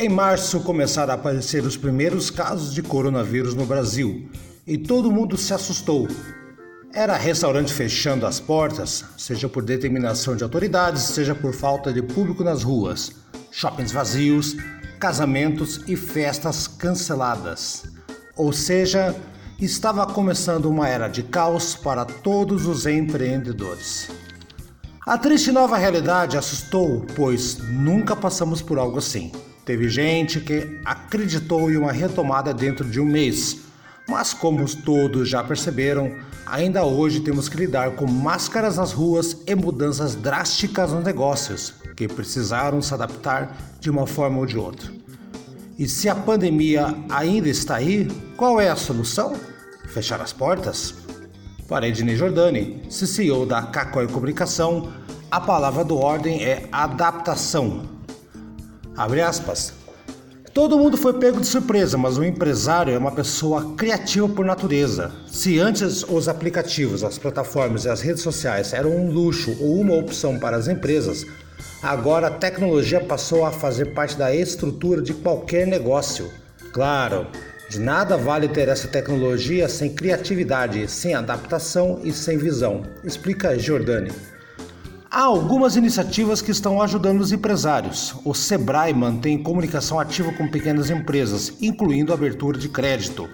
Em março começaram a aparecer os primeiros casos de coronavírus no Brasil e todo mundo se assustou. Era restaurante fechando as portas, seja por determinação de autoridades, seja por falta de público nas ruas, shoppings vazios, casamentos e festas canceladas. Ou seja, estava começando uma era de caos para todos os empreendedores. A triste nova realidade assustou, pois nunca passamos por algo assim. Teve gente que acreditou em uma retomada dentro de um mês, mas como todos já perceberam, ainda hoje temos que lidar com máscaras nas ruas e mudanças drásticas nos negócios, que precisaram se adaptar de uma forma ou de outra. E se a pandemia ainda está aí, qual é a solução? Fechar as portas? Para Ednei Jordani, CEO da Cacói Comunicação, a palavra do ordem é adaptação Abre aspas. Todo mundo foi pego de surpresa, mas o empresário é uma pessoa criativa por natureza. Se antes os aplicativos, as plataformas e as redes sociais eram um luxo ou uma opção para as empresas, agora a tecnologia passou a fazer parte da estrutura de qualquer negócio. Claro, de nada vale ter essa tecnologia sem criatividade, sem adaptação e sem visão, explica Giordani. Há algumas iniciativas que estão ajudando os empresários. O Sebrae mantém comunicação ativa com pequenas empresas, incluindo abertura de crédito.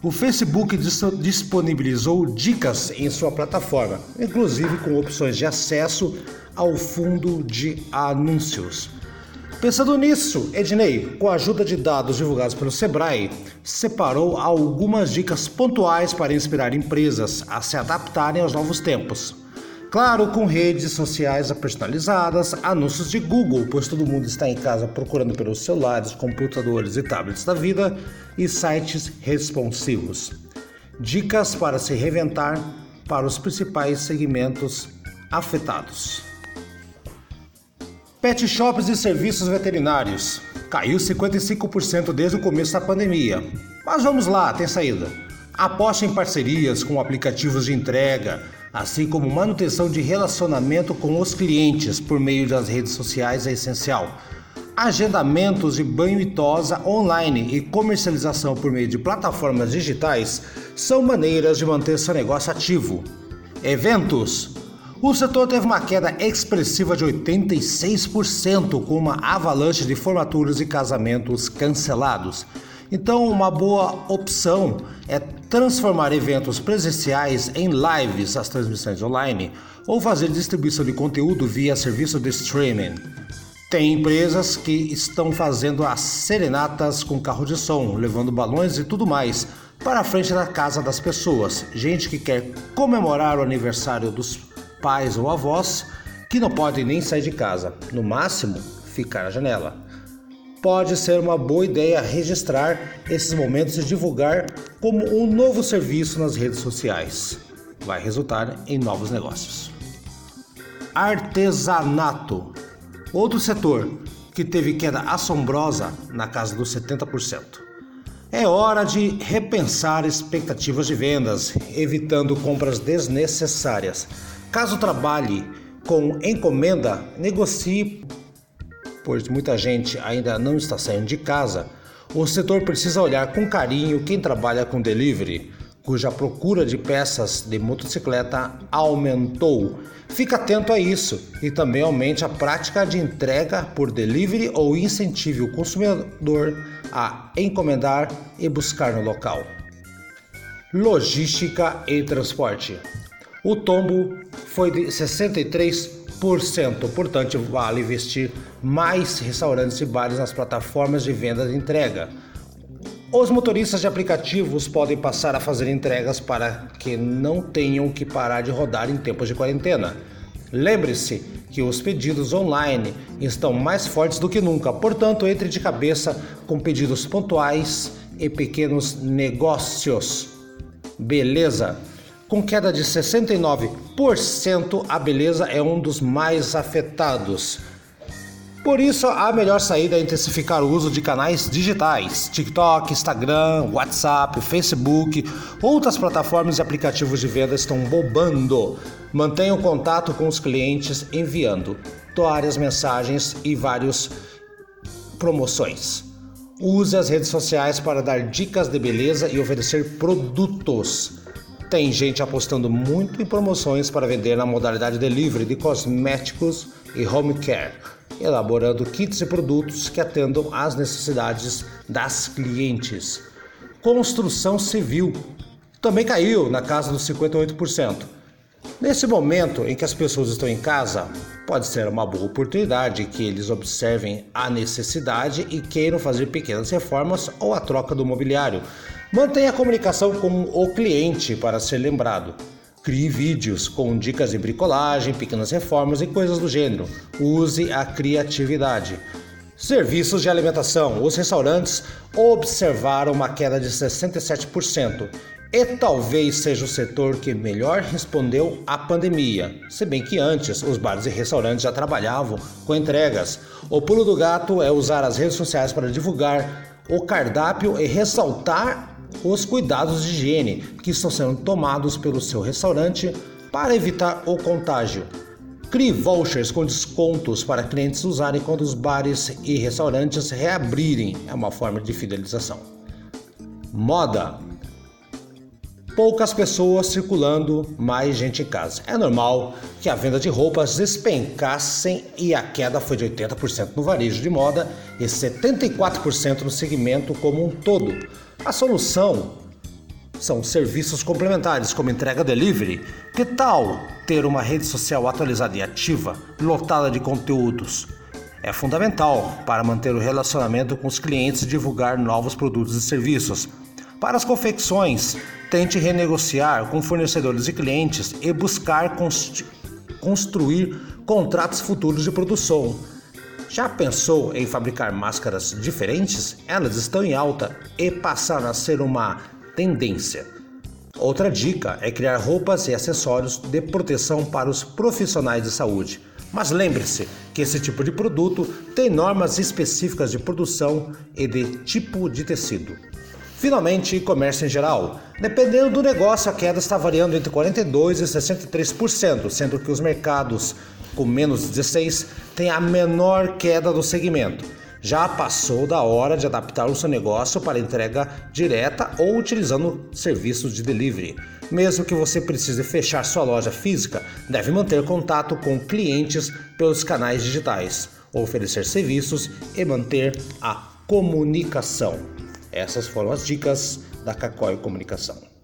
O Facebook disponibilizou dicas em sua plataforma, inclusive com opções de acesso ao fundo de anúncios. Pensando nisso, Ednei, com a ajuda de dados divulgados pelo Sebrae, separou algumas dicas pontuais para inspirar empresas a se adaptarem aos novos tempos. Claro, com redes sociais personalizadas, anúncios de Google, pois todo mundo está em casa procurando pelos celulares, computadores e tablets da vida, e sites responsivos. Dicas para se reventar para os principais segmentos afetados. Pet shops e serviços veterinários. Caiu 55% desde o começo da pandemia. Mas vamos lá, tem saída. Aposte em parcerias com aplicativos de entrega, assim como manutenção de relacionamento com os clientes por meio das redes sociais é essencial. Agendamentos de banho e tosa online e comercialização por meio de plataformas digitais são maneiras de manter seu negócio ativo. Eventos. O setor teve uma queda expressiva de 86%, com uma avalanche de formaturas e casamentos cancelados. Então, uma boa opção é transformar eventos presenciais em lives, as transmissões online, ou fazer distribuição de conteúdo via serviço de streaming. Tem empresas que estão fazendo as serenatas com carro de som, levando balões e tudo mais para a frente da casa das pessoas. Gente que quer comemorar o aniversário dos pais ou avós que não podem nem sair de casa, no máximo ficar na janela pode ser uma boa ideia registrar esses momentos e divulgar como um novo serviço nas redes sociais. Vai resultar em novos negócios. Artesanato. Outro setor que teve queda assombrosa na casa dos 70%. É hora de repensar expectativas de vendas, evitando compras desnecessárias. Caso trabalhe com encomenda, negocie pois muita gente ainda não está saindo de casa, o setor precisa olhar com carinho quem trabalha com delivery, cuja procura de peças de motocicleta aumentou. Fique atento a isso e também aumente a prática de entrega por delivery ou incentive o consumidor a encomendar e buscar no local. Logística e transporte. O tombo foi de 63 portanto, vale investir mais restaurantes e bares nas plataformas de venda de entrega. Os motoristas de aplicativos podem passar a fazer entregas para que não tenham que parar de rodar em tempos de quarentena. Lembre-se que os pedidos online estão mais fortes do que nunca, portanto, entre de cabeça com pedidos pontuais e pequenos negócios. Beleza? Com queda de 69%, a beleza é um dos mais afetados. Por isso, a melhor saída é intensificar o uso de canais digitais: TikTok, Instagram, WhatsApp, Facebook, outras plataformas e aplicativos de venda estão bombando. Mantenha o contato com os clientes enviando várias mensagens e vários promoções. Use as redes sociais para dar dicas de beleza e oferecer produtos. Tem gente apostando muito em promoções para vender na modalidade delivery de cosméticos e home care, elaborando kits e produtos que atendam às necessidades das clientes. Construção civil também caiu na casa dos 58%. Nesse momento em que as pessoas estão em casa, pode ser uma boa oportunidade que eles observem a necessidade e queiram fazer pequenas reformas ou a troca do mobiliário. Mantenha a comunicação com o cliente para ser lembrado. Crie vídeos com dicas de bricolagem, pequenas reformas e coisas do gênero. Use a criatividade. Serviços de alimentação. Os restaurantes observaram uma queda de 67% e talvez seja o setor que melhor respondeu à pandemia, se bem que antes os bares e restaurantes já trabalhavam com entregas. O pulo do gato é usar as redes sociais para divulgar o cardápio e ressaltar os cuidados de higiene que estão sendo tomados pelo seu restaurante para evitar o contágio. Crie vouchers com descontos para clientes usarem quando os bares e restaurantes reabrirem. É uma forma de fidelização. Moda poucas pessoas circulando, mais gente em casa. É normal que a venda de roupas despencassem e a queda foi de 80% no varejo de moda e 74% no segmento como um todo. A solução são serviços complementares como entrega delivery. Que tal ter uma rede social atualizada e ativa, lotada de conteúdos? É fundamental para manter o relacionamento com os clientes e divulgar novos produtos e serviços. Para as confecções, tente renegociar com fornecedores e clientes e buscar construir contratos futuros de produção. Já pensou em fabricar máscaras diferentes? Elas estão em alta e passaram a ser uma tendência. Outra dica é criar roupas e acessórios de proteção para os profissionais de saúde. Mas lembre-se que esse tipo de produto tem normas específicas de produção e de tipo de tecido. Finalmente, comércio em geral. Dependendo do negócio, a queda está variando entre 42% e 63%, sendo que os mercados com menos 16% têm a menor queda do segmento. Já passou da hora de adaptar o seu negócio para entrega direta ou utilizando serviços de delivery. Mesmo que você precise fechar sua loja física, deve manter contato com clientes pelos canais digitais, oferecer serviços e manter a comunicação. Essas foram as dicas da Cacói Comunicação.